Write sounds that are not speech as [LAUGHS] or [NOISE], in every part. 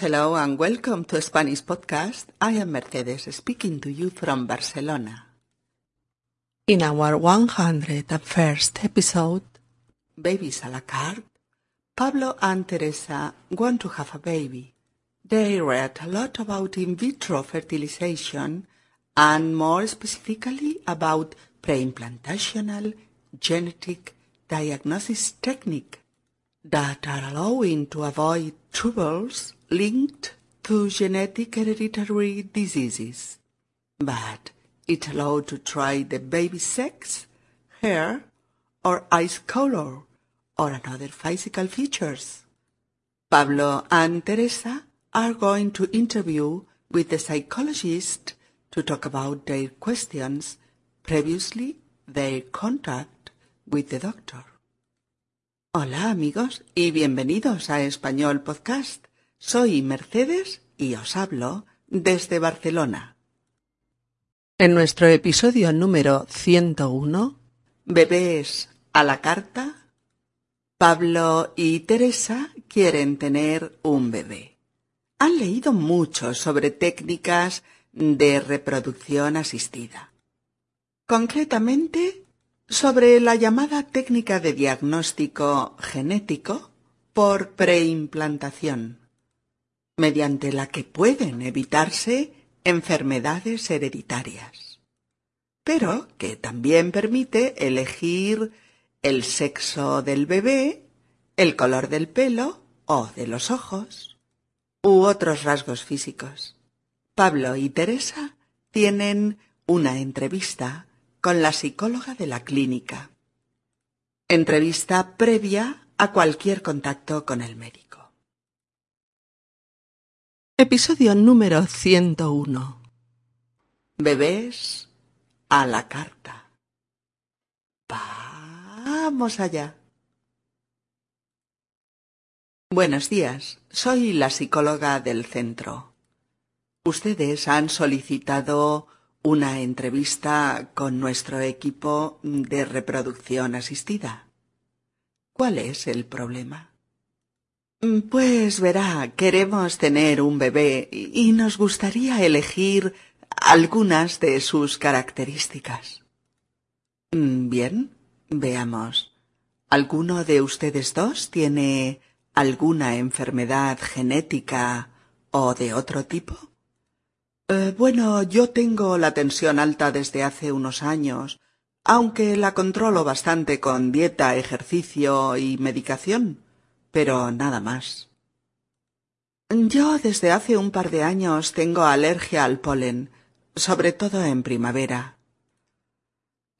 Hello and welcome to Spanish Podcast. I am Mercedes speaking to you from Barcelona. In our 101st episode, Babies a la carte, Pablo and Teresa want to have a baby. They read a lot about in vitro fertilization and more specifically about preimplantational genetic diagnosis technique that are allowing to avoid troubles linked to genetic hereditary diseases. But it allowed to try the baby's sex, hair, or eyes color, or another physical features. Pablo and Teresa are going to interview with the psychologist to talk about their questions, previously their contact with the doctor. Hola amigos y bienvenidos a Español Podcast. Soy Mercedes y os hablo desde Barcelona. en nuestro episodio número 101, Bebés a la carta. Pablo y Teresa quieren tener un bebé. Han leído mucho sobre técnicas de reproducción asistida. Concretamente, sobre la llamada técnica de diagnóstico genético por preimplantación, mediante la que pueden evitarse enfermedades hereditarias, pero que también permite elegir el sexo del bebé, el color del pelo o de los ojos, u otros rasgos físicos. Pablo y Teresa tienen una entrevista con la psicóloga de la clínica. Entrevista previa a cualquier contacto con el médico. Episodio número 101. Bebés a la carta. Vamos allá. Buenos días, soy la psicóloga del centro. Ustedes han solicitado una entrevista con nuestro equipo de reproducción asistida. ¿Cuál es el problema? Pues verá, queremos tener un bebé y nos gustaría elegir algunas de sus características. Bien, veamos. ¿Alguno de ustedes dos tiene alguna enfermedad genética o de otro tipo? Eh, bueno, yo tengo la tensión alta desde hace unos años, aunque la controlo bastante con dieta, ejercicio y medicación pero nada más. Yo desde hace un par de años tengo alergia al polen, sobre todo en primavera.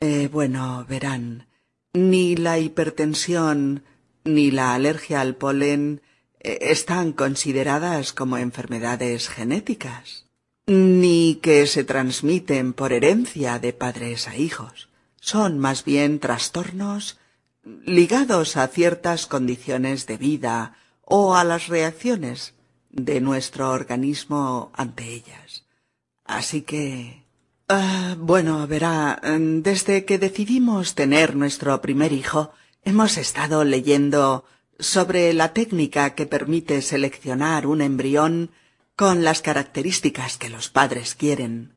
Eh, bueno, verán, ni la hipertensión ni la alergia al polen eh, están consideradas como enfermedades genéticas, ni que se transmiten por herencia de padres a hijos. Son más bien trastornos ligados a ciertas condiciones de vida o a las reacciones de nuestro organismo ante ellas. Así que... Ah, bueno, verá, desde que decidimos tener nuestro primer hijo, hemos estado leyendo sobre la técnica que permite seleccionar un embrión con las características que los padres quieren.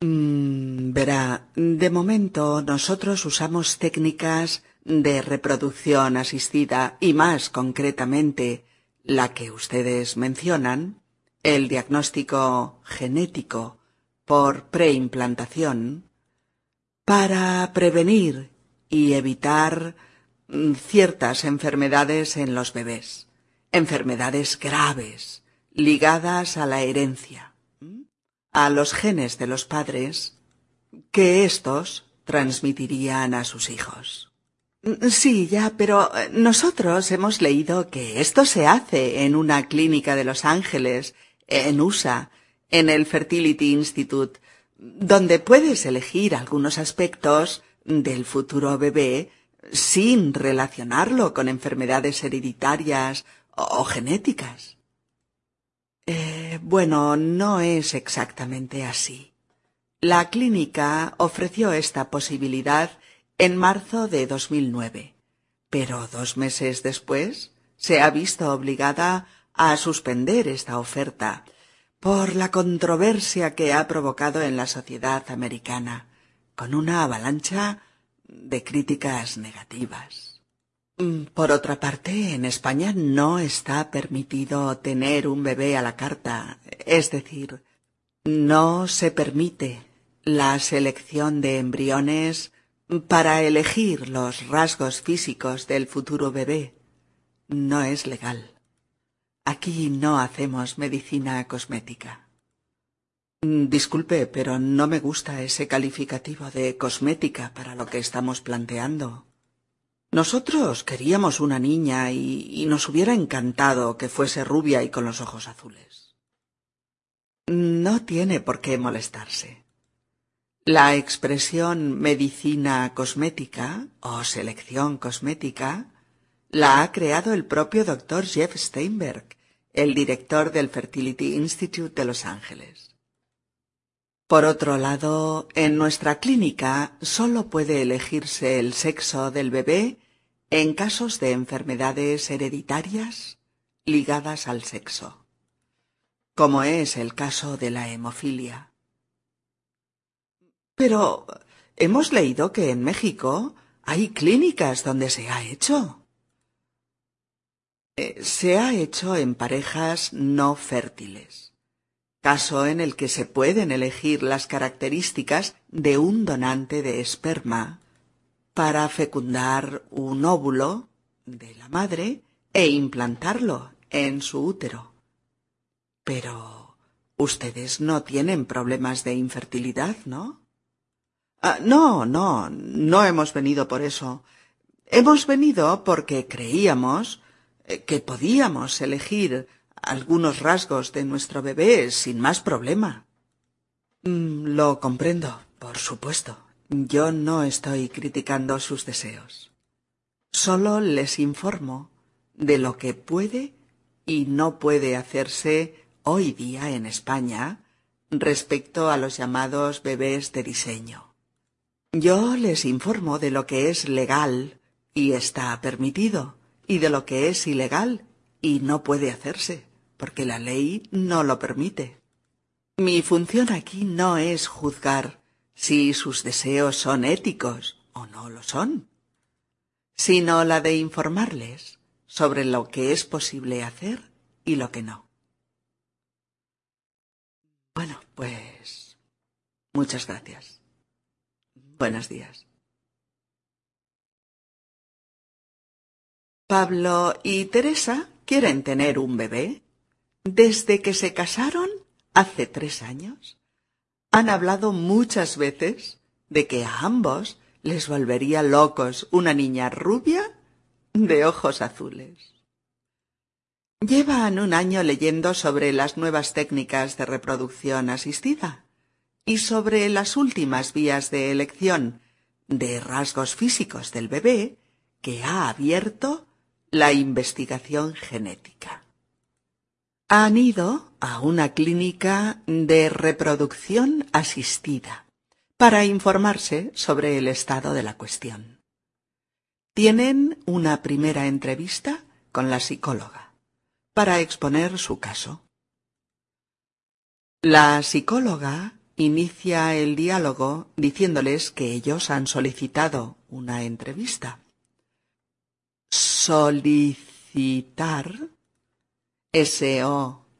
Mm, verá, de momento nosotros usamos técnicas de reproducción asistida y más concretamente la que ustedes mencionan, el diagnóstico genético por preimplantación, para prevenir y evitar mm, ciertas enfermedades en los bebés, enfermedades graves ligadas a la herencia, a los genes de los padres que éstos transmitirían a sus hijos. Sí, ya, pero eh, nosotros hemos leído que esto se hace en una clínica de Los Ángeles, en USA, en el Fertility Institute, donde puedes elegir algunos aspectos del futuro bebé sin relacionarlo con enfermedades hereditarias o genéticas. Eh, bueno, no es exactamente así. La clínica ofreció esta posibilidad en marzo de 2009, pero dos meses después se ha visto obligada a suspender esta oferta por la controversia que ha provocado en la sociedad americana, con una avalancha de críticas negativas. Por otra parte, en España no está permitido tener un bebé a la carta, es decir, no se permite la selección de embriones para elegir los rasgos físicos del futuro bebé. No es legal. Aquí no hacemos medicina cosmética. Disculpe, pero no me gusta ese calificativo de cosmética para lo que estamos planteando. Nosotros queríamos una niña y, y, nos hubiera encantado que fuese rubia y con los ojos azules. No tiene por qué molestarse. La expresión medicina cosmética o selección cosmética la ha creado el propio doctor Jeff Steinberg, el director del Fertility Institute de Los Ángeles. Por otro lado, en nuestra clínica solo puede elegirse el sexo del bebé en casos de enfermedades hereditarias ligadas al sexo, como es el caso de la hemofilia. Pero hemos leído que en México hay clínicas donde se ha hecho. Eh, se ha hecho en parejas no fértiles, caso en el que se pueden elegir las características de un donante de esperma para fecundar un óvulo de la madre e implantarlo en su útero. Pero ustedes no tienen problemas de infertilidad, ¿no? Ah, no, no, no hemos venido por eso. Hemos venido porque creíamos eh, que podíamos elegir algunos rasgos de nuestro bebé sin más problema. Mm, lo comprendo, por supuesto. Yo no estoy criticando sus deseos. Solo les informo de lo que puede y no puede hacerse hoy día en España respecto a los llamados bebés de diseño. Yo les informo de lo que es legal y está permitido y de lo que es ilegal y no puede hacerse, porque la ley no lo permite. Mi función aquí no es juzgar si sus deseos son éticos o no lo son, sino la de informarles sobre lo que es posible hacer y lo que no. Bueno, pues muchas gracias. Buenos días. Pablo y Teresa quieren tener un bebé. Desde que se casaron, hace tres años, han hablado muchas veces de que a ambos les volvería locos una niña rubia de ojos azules. Llevan un año leyendo sobre las nuevas técnicas de reproducción asistida y sobre las últimas vías de elección de rasgos físicos del bebé que ha abierto la investigación genética. Han ido a una clínica de reproducción asistida para informarse sobre el estado de la cuestión. Tienen una primera entrevista con la psicóloga para exponer su caso. La psicóloga inicia el diálogo diciéndoles que ellos han solicitado una entrevista solicitar, S-O-L-I-C-I-T-A-R,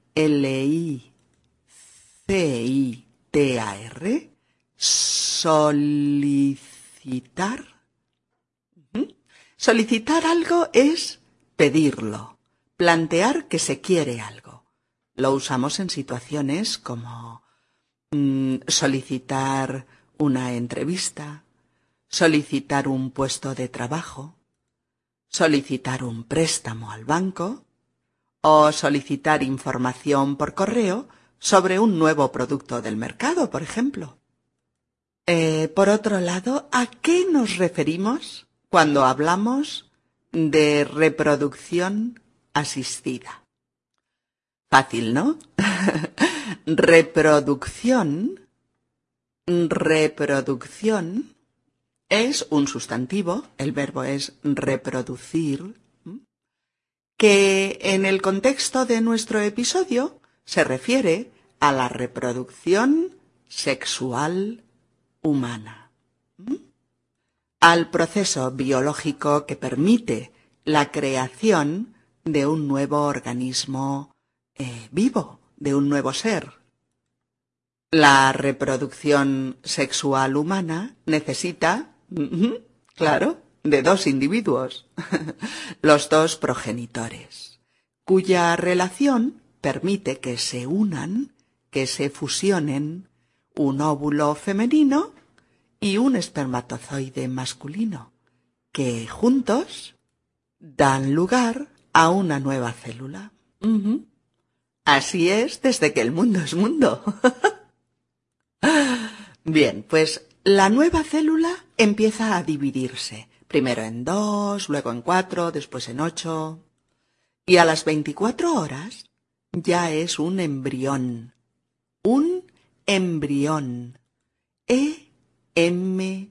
solicitar. Solicitar algo es pedirlo, plantear que se quiere algo. Lo usamos en situaciones como mm, solicitar una entrevista, solicitar un puesto de trabajo, solicitar un préstamo al banco o solicitar información por correo sobre un nuevo producto del mercado, por ejemplo. Eh, por otro lado, ¿a qué nos referimos cuando hablamos de reproducción asistida? Fácil, ¿no? [LAUGHS] reproducción, reproducción es un sustantivo, el verbo es reproducir, que en el contexto de nuestro episodio se refiere a la reproducción sexual humana, al proceso biológico que permite la creación de un nuevo organismo eh, vivo, de un nuevo ser. La reproducción sexual humana necesita, claro, de dos individuos, [LAUGHS] los dos progenitores, cuya relación permite que se unan, que se fusionen un óvulo femenino y un espermatozoide masculino, que juntos dan lugar a una nueva célula. Así es desde que el mundo es mundo. [LAUGHS] Bien, pues la nueva célula empieza a dividirse primero en dos, luego en cuatro, después en ocho. Y a las veinticuatro horas ya es un embrión. Un embrión. E M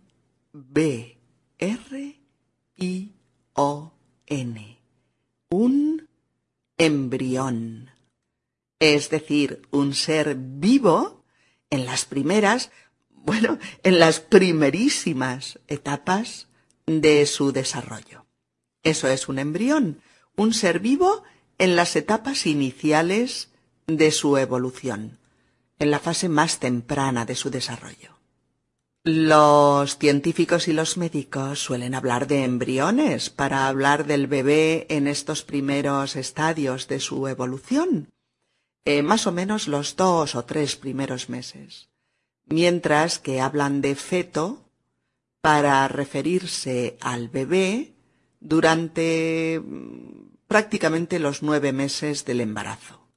B R I O N. Un embrión. Es decir, un ser vivo en las primeras, bueno, en las primerísimas etapas de su desarrollo. Eso es un embrión, un ser vivo en las etapas iniciales de su evolución, en la fase más temprana de su desarrollo. Los científicos y los médicos suelen hablar de embriones para hablar del bebé en estos primeros estadios de su evolución, eh, más o menos los dos o tres primeros meses, mientras que hablan de feto para referirse al bebé durante mm, prácticamente los nueve meses del embarazo.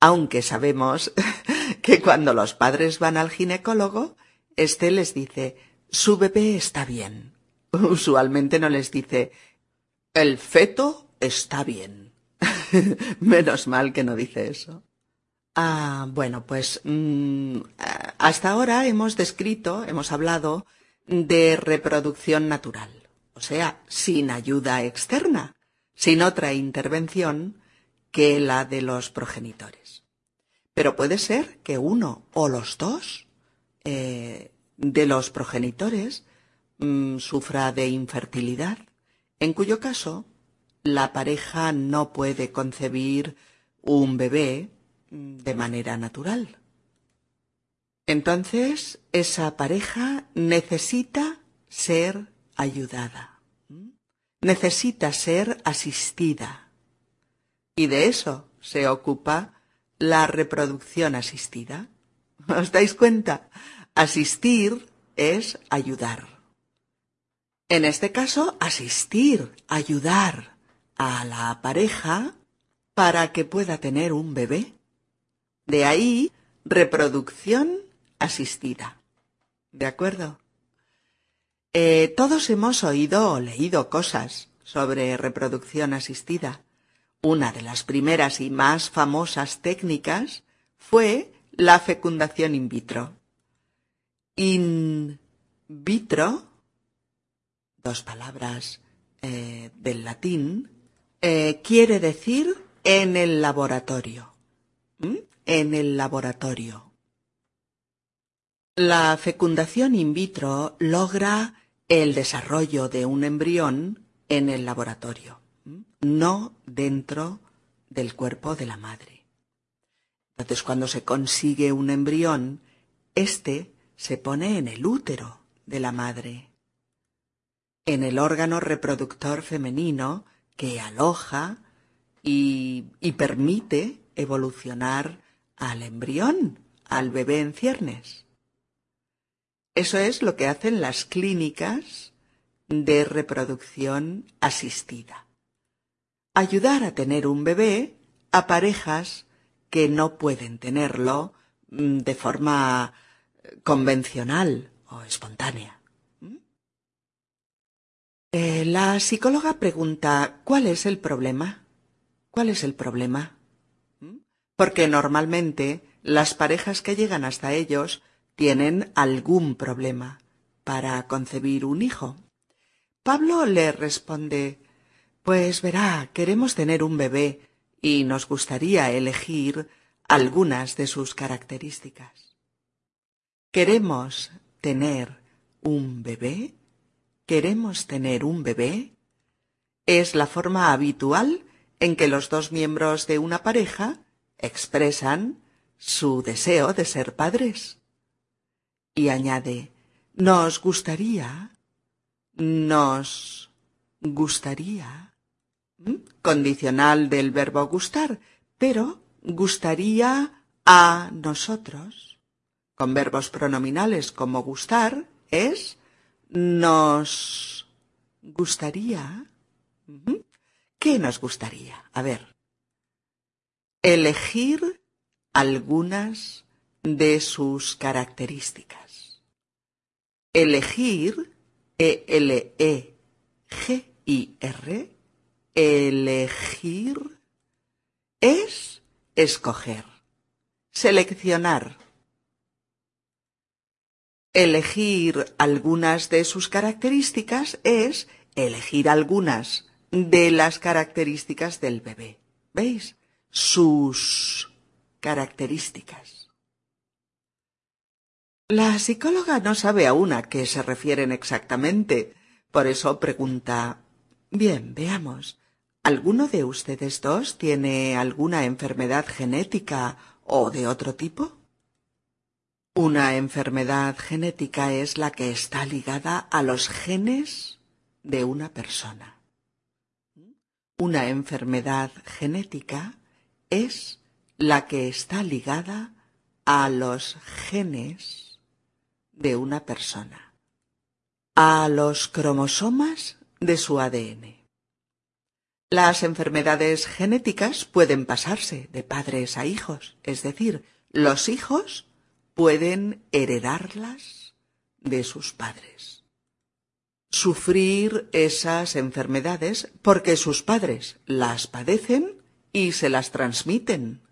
Aunque sabemos [LAUGHS] que cuando los padres van al ginecólogo, éste les dice su bebé está bien. [LAUGHS] Usualmente no les dice el feto está bien. [LAUGHS] Menos mal que no dice eso. Ah, bueno, pues mm, hasta ahora hemos descrito, hemos hablado de reproducción natural, o sea, sin ayuda externa, sin otra intervención que la de los progenitores. Pero puede ser que uno o los dos eh, de los progenitores mm, sufra de infertilidad, en cuyo caso la pareja no puede concebir un bebé de manera natural. Entonces, esa pareja necesita ser ayudada, necesita ser asistida. Y de eso se ocupa la reproducción asistida. [LAUGHS] ¿Os dais cuenta? Asistir es ayudar. En este caso, asistir, ayudar a la pareja para que pueda tener un bebé. De ahí, reproducción asistida. ¿De acuerdo? Eh, todos hemos oído o leído cosas sobre reproducción asistida. Una de las primeras y más famosas técnicas fue la fecundación in vitro. In vitro, dos palabras eh, del latín, eh, quiere decir en el laboratorio. En el laboratorio. La fecundación in vitro logra el desarrollo de un embrión en el laboratorio, no dentro del cuerpo de la madre. Entonces, cuando se consigue un embrión, éste se pone en el útero de la madre, en el órgano reproductor femenino que aloja y, permite evolucionar al embrión, al bebé en ciernes. Eso es lo que hacen las clínicas de reproducción asistida. Ayudar a tener un bebé a parejas que no pueden tenerlo mm, de forma eh, convencional o espontánea. Eh, la psicóloga pregunta ¿cuál es el problema? ¿Cuál es el problema? ¿Mm? Porque normalmente las parejas que llegan hasta ellos tienen algún problema para concebir un hijo. Pablo le responde Pues verá, queremos tener un bebé y nos gustaría elegir algunas de sus características. ¿Queremos tener un bebé? ¿Queremos tener un bebé? Es la forma habitual en que los dos miembros de una pareja expresan su deseo de ser padres. Y añade, nos gustaría, nos gustaría, condicional del verbo gustar, pero gustaría a nosotros. Con verbos pronominales como gustar es nos gustaría. ¿Qué nos gustaría? A ver. Elegir algunas de sus características. Elegir, E-L-E-G-I-R, elegir es escoger, seleccionar. Elegir algunas de sus características es elegir algunas de las características del bebé. ¿Veis? Sus características. La psicóloga no sabe aún a qué se refieren exactamente, por eso pregunta Bien, veamos. ¿Alguno de ustedes dos tiene alguna enfermedad genética o de otro tipo? Una enfermedad genética es la que está ligada a los genes de una persona. Una enfermedad genética es la que está ligada a los genes de una persona, a los cromosomas de su ADN. Las enfermedades genéticas pueden pasarse de padres a hijos, es decir, los hijos pueden heredarlas de sus padres. Sufrir esas enfermedades porque sus padres las padecen y se las transmiten.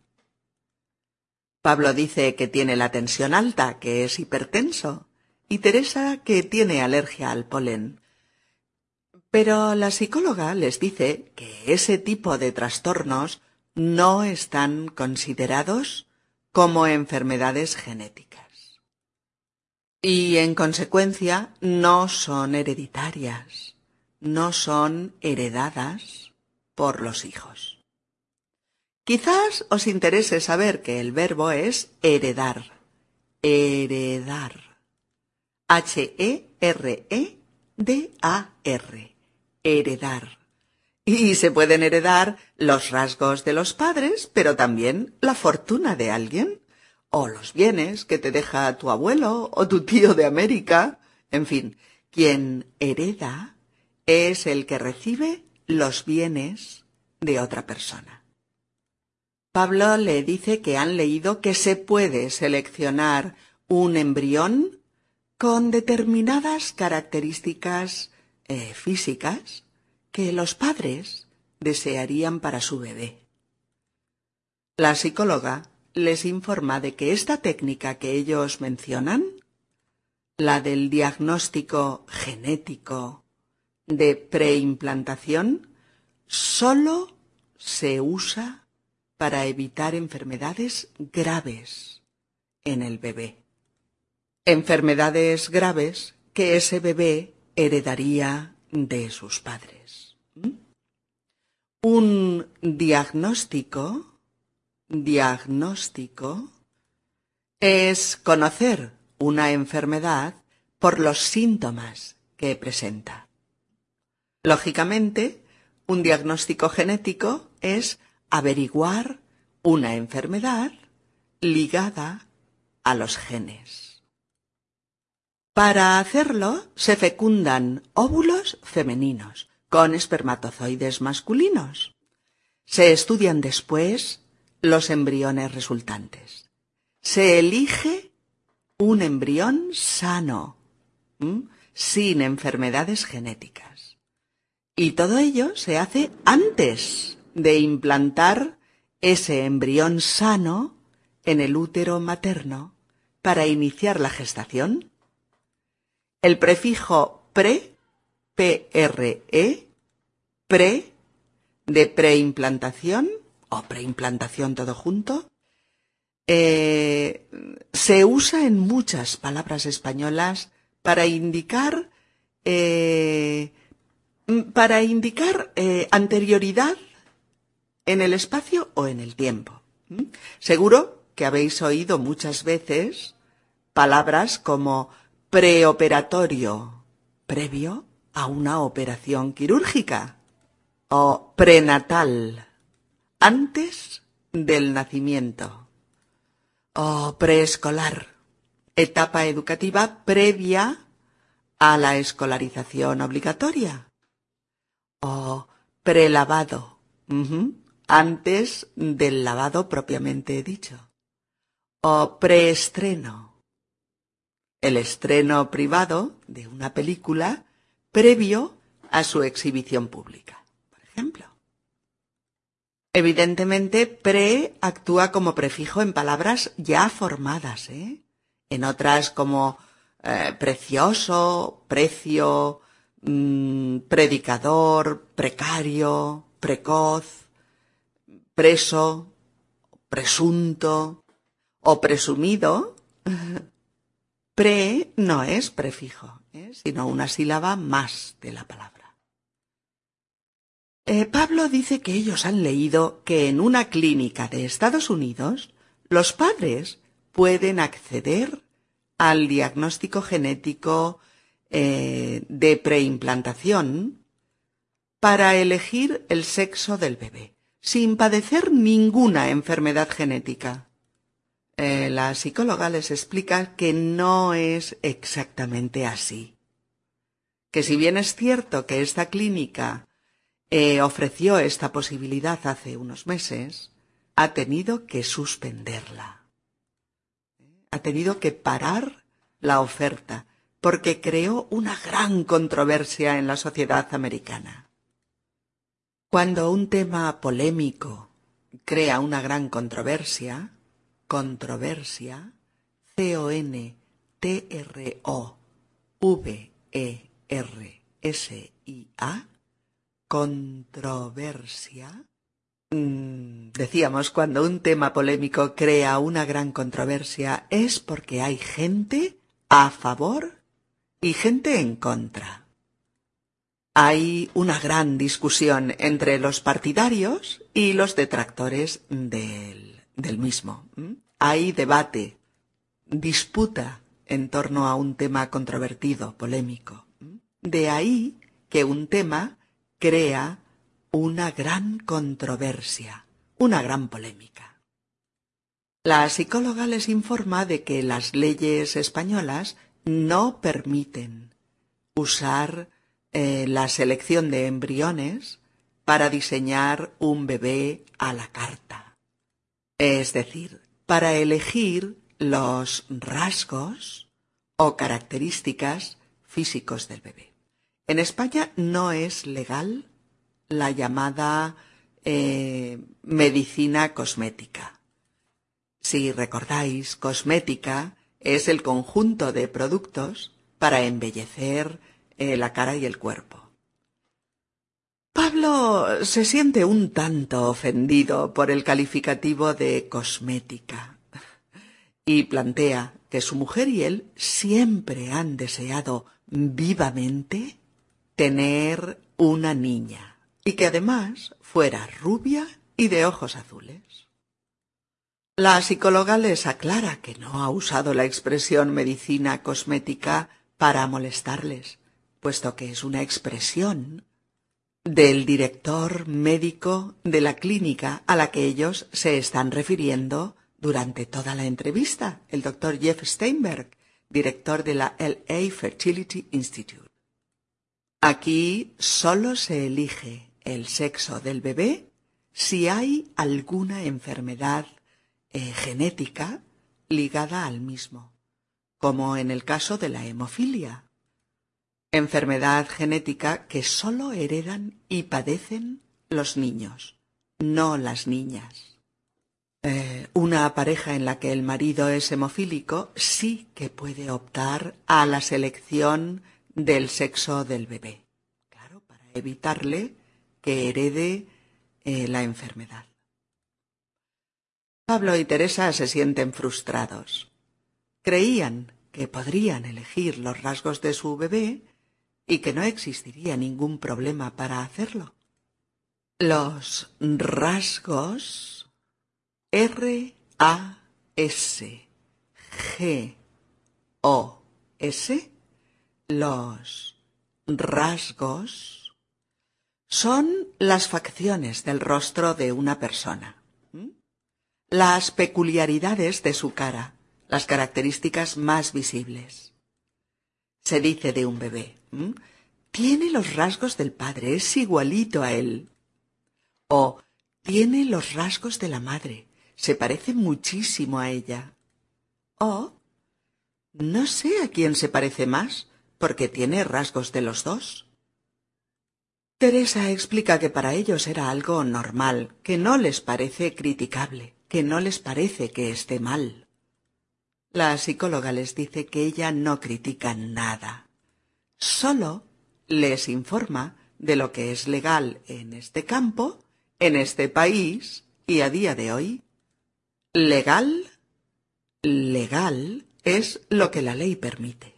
Pablo dice que tiene la tensión alta, que es hipertenso, y Teresa que tiene alergia al polen. Pero la psicóloga les dice que ese tipo de trastornos no están considerados como enfermedades genéticas. Y en consecuencia no son hereditarias, no son heredadas por los hijos. Quizás os interese saber que el verbo es heredar. Heredar. H-E-R-E-D-A-R. Heredar. Y se pueden heredar los rasgos de los padres, pero también la fortuna de alguien, o los bienes que te deja tu abuelo o tu tío de América. En fin, quien hereda es el que recibe los bienes de otra persona. Pablo le dice que han leído que se puede seleccionar un embrión con determinadas características eh, físicas que los padres desearían para su bebé. La psicóloga les informa de que esta técnica que ellos mencionan, la del diagnóstico genético de preimplantación, solo se usa para evitar enfermedades graves en el bebé. Enfermedades graves que ese bebé heredaría de sus padres. Un diagnóstico, diagnóstico, es conocer una enfermedad por los síntomas que presenta. Lógicamente, un diagnóstico genético es averiguar una enfermedad ligada a los genes. Para hacerlo se fecundan óvulos femeninos con espermatozoides masculinos. Se estudian después los embriones resultantes. Se elige un embrión sano, sin enfermedades genéticas. Y todo ello se hace antes de implantar ese embrión sano en el útero materno para iniciar la gestación el prefijo pre, pre, pre, de preimplantación o preimplantación todo junto, eh, se usa en muchas palabras españolas para indicar eh, para indicar eh, anterioridad en el espacio o en el tiempo. ¿Mm? Seguro que habéis oído muchas veces palabras como preoperatorio, previo a una operación quirúrgica, o prenatal, antes del nacimiento, o preescolar, etapa educativa previa a la escolarización obligatoria, o prelavado, antes del lavado propiamente dicho, o preestreno, el estreno privado de una película previo a su exhibición pública, Evidentemente, pre actúa como prefijo en palabras ya formadas, ¿eh? En otras como eh, precioso, precio, mmm, predicador, precario, precoz, preso, presunto o presumido, [LAUGHS] pre no es prefijo, ¿eh? sino una sílaba más de la palabra. Eh, Pablo dice que ellos han leído que en una clínica de Estados Unidos los padres pueden acceder al diagnóstico genético eh, de preimplantación para elegir el sexo del bebé, sin padecer ninguna enfermedad genética. Eh, la psicóloga les explica que no es exactamente así. Que si bien es cierto que esta clínica eh, ofreció esta posibilidad hace unos meses, ha tenido que suspenderla. Ha tenido que parar la oferta porque creó una gran controversia en la sociedad americana. Cuando un tema polémico crea una gran controversia, controversia, C-O-N-T-R-O-V-E-R-S-I-A, controversia. Mm, decíamos, cuando un tema polémico crea una gran controversia es porque hay gente a favor y gente en contra. Hay una gran discusión entre los partidarios y los detractores del, del mismo. Hay debate, disputa en torno a un tema controvertido, polémico. De ahí que un tema crea una gran controversia, una gran polémica. La psicóloga les informa de que las leyes españolas no permiten usar eh, la selección de embriones para diseñar un bebé a la carta. Es decir, para elegir los rasgos o características físicos del bebé. En España no es legal la llamada eh, medicina cosmética. Si recordáis, cosmética es el conjunto de productos para embellecer eh, la cara y el cuerpo. Pablo se siente un tanto ofendido por el calificativo de cosmética y plantea que su mujer y él siempre han deseado vivamente tener una niña y que además fuera rubia y de ojos azules. La psicóloga les aclara que no ha usado la expresión medicina cosmética para molestarles, puesto que es una expresión del director médico de la clínica a la que ellos se están refiriendo durante toda la entrevista, el doctor Jeff Steinberg, director de la LA Fertility Institute. Aquí solo se elige el sexo del bebé si hay alguna enfermedad eh, genética ligada al mismo, como en el caso de la hemofilia, enfermedad genética que sólo heredan y padecen los niños, no las niñas. Eh, una pareja en la que el marido es hemofílico sí que puede optar a la selección del sexo del bebé. Claro, para evitarle que herede eh, la enfermedad. Pablo y Teresa se sienten frustrados. Creían que podrían elegir los rasgos de su bebé y que no existiría ningún problema para hacerlo. Los rasgos R A S G O S los rasgos son las facciones del rostro de una persona, las peculiaridades de su cara, las características más visibles. Se dice de un bebé, tiene los rasgos del padre, es igualito a él. O tiene los rasgos de la madre, se parece muchísimo a ella. O no sé a quién se parece más, porque tiene rasgos de los dos. Teresa explica que para ellos era algo normal, que no les parece criticable, que no les parece que esté mal. La psicóloga les dice que ella no critica nada, solo les informa de lo que es legal en este campo, en este país y a día de hoy. Legal, legal es lo que la ley permite.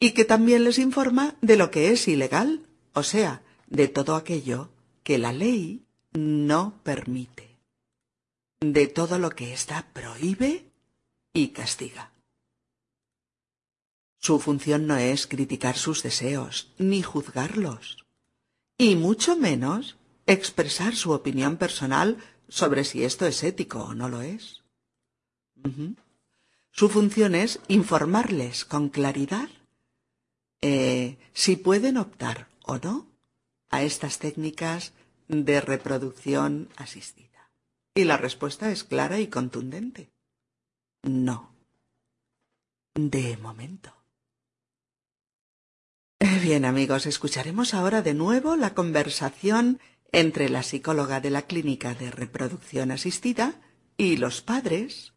Y que también les informa de lo que es ilegal, o sea, de todo aquello que la ley no permite, de todo lo que ésta prohíbe y castiga. Su función no es criticar sus deseos ni juzgarlos, y mucho menos expresar su opinión personal sobre si esto es ético o no lo es. Su función es informarles con claridad eh, si pueden optar o no a estas técnicas de reproducción asistida. Y la respuesta es clara y contundente. No. De momento. Eh, bien amigos, escucharemos ahora de nuevo la conversación entre la psicóloga de la clínica de reproducción asistida y los padres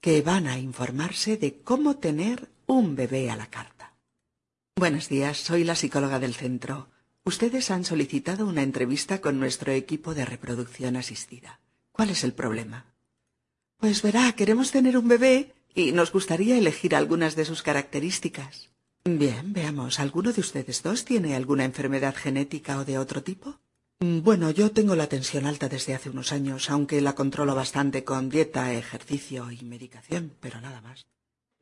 que van a informarse de cómo tener un bebé a la carta. Buenos días, soy la psicóloga del centro. Ustedes han solicitado una entrevista con nuestro equipo de reproducción asistida. ¿Cuál es el problema? Pues verá, queremos tener un bebé y nos gustaría elegir algunas de sus características. Bien, veamos, ¿alguno de ustedes dos tiene alguna enfermedad genética o de otro tipo? Bueno, yo tengo la tensión alta desde hace unos años, aunque la controlo bastante con dieta, ejercicio y medicación, pero nada más.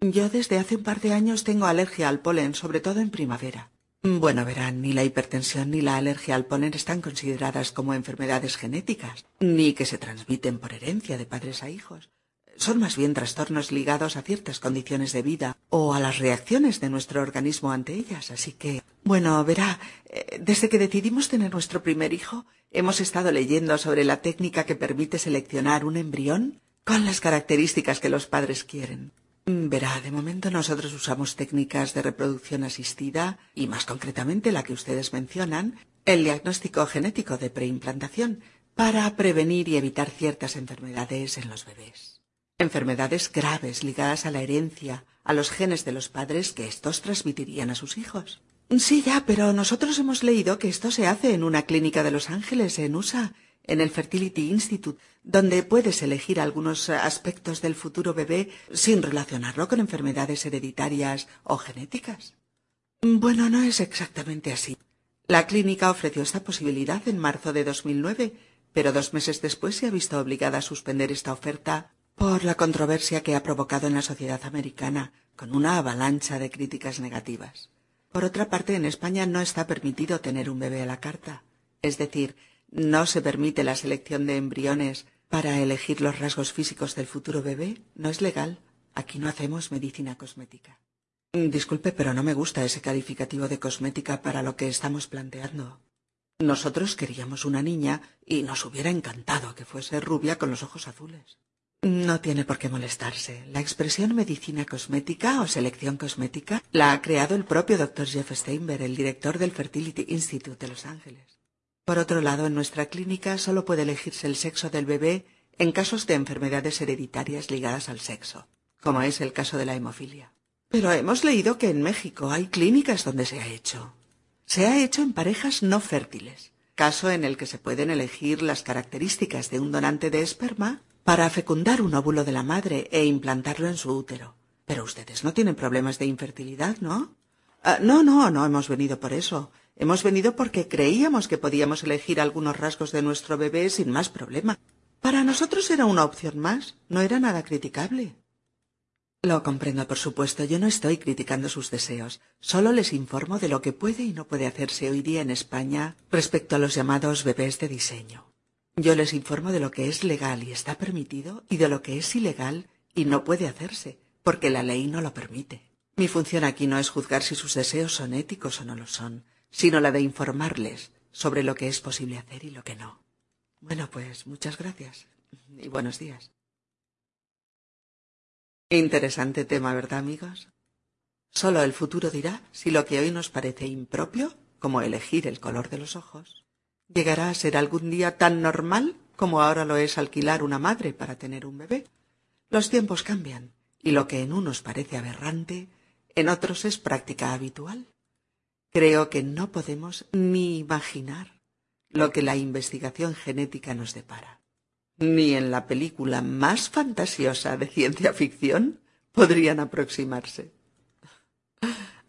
Yo desde hace un par de años tengo alergia al polen, sobre todo en primavera. Bueno, verán, ni la hipertensión ni la alergia al polen están consideradas como enfermedades genéticas, ni que se transmiten por herencia de padres a hijos son más bien trastornos ligados a ciertas condiciones de vida o a las reacciones de nuestro organismo ante ellas. Así que, bueno, verá, eh, desde que decidimos tener nuestro primer hijo, hemos estado leyendo sobre la técnica que permite seleccionar un embrión con las características que los padres quieren. Mm, verá, de momento nosotros usamos técnicas de reproducción asistida y más concretamente la que ustedes mencionan, el diagnóstico genético de preimplantación, para prevenir y evitar ciertas enfermedades en los bebés enfermedades graves ligadas a la herencia, a los genes de los padres que estos transmitirían a sus hijos. Sí, ya, pero nosotros hemos leído que esto se hace en una clínica de Los Ángeles, en USA, en el Fertility Institute, donde puedes elegir algunos aspectos del futuro bebé sin relacionarlo con enfermedades hereditarias o genéticas. Bueno, no es exactamente así. La clínica ofreció esta posibilidad en marzo de 2009, pero dos meses después se ha visto obligada a suspender esta oferta por la controversia que ha provocado en la sociedad americana, con una avalancha de críticas negativas. Por otra parte, en España no está permitido tener un bebé a la carta, es decir, no se permite la selección de embriones para elegir los rasgos físicos del futuro bebé, no es legal. Aquí no hacemos medicina cosmética. Disculpe, pero no me gusta ese calificativo de cosmética para lo que estamos planteando. Nosotros queríamos una niña y nos hubiera encantado que fuese rubia con los ojos azules. No tiene por qué molestarse. La expresión medicina cosmética o selección cosmética la ha creado el propio Dr. Jeff Steinberg, el director del Fertility Institute de Los Ángeles. Por otro lado, en nuestra clínica solo puede elegirse el sexo del bebé en casos de enfermedades hereditarias ligadas al sexo, como es el caso de la hemofilia. Pero hemos leído que en México hay clínicas donde se ha hecho. Se ha hecho en parejas no fértiles, caso en el que se pueden elegir las características de un donante de esperma para fecundar un óvulo de la madre e implantarlo en su útero. Pero ustedes no tienen problemas de infertilidad, ¿no? Ah, no, no, no hemos venido por eso. Hemos venido porque creíamos que podíamos elegir algunos rasgos de nuestro bebé sin más problema. Para nosotros era una opción más, no era nada criticable. Lo comprendo, por supuesto. Yo no estoy criticando sus deseos. Solo les informo de lo que puede y no puede hacerse hoy día en España respecto a los llamados bebés de diseño. Yo les informo de lo que es legal y está permitido y de lo que es ilegal y no puede hacerse, porque la ley no lo permite. Mi función aquí no es juzgar si sus deseos son éticos o no lo son, sino la de informarles sobre lo que es posible hacer y lo que no. Bueno, pues muchas gracias y buenos días. Interesante tema, ¿verdad, amigos? Solo el futuro dirá si lo que hoy nos parece impropio, como elegir el color de los ojos, llegará a ser algún día tan normal como ahora lo es alquilar una madre para tener un bebé. Los tiempos cambian, y lo que en unos parece aberrante, en otros es práctica habitual. Creo que no podemos ni imaginar lo que la investigación genética nos depara ni en la película más fantasiosa de ciencia ficción podrían aproximarse.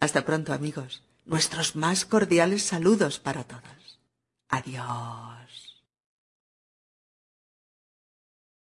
Hasta pronto, amigos. Nuestros más cordiales saludos para todos. Adiós.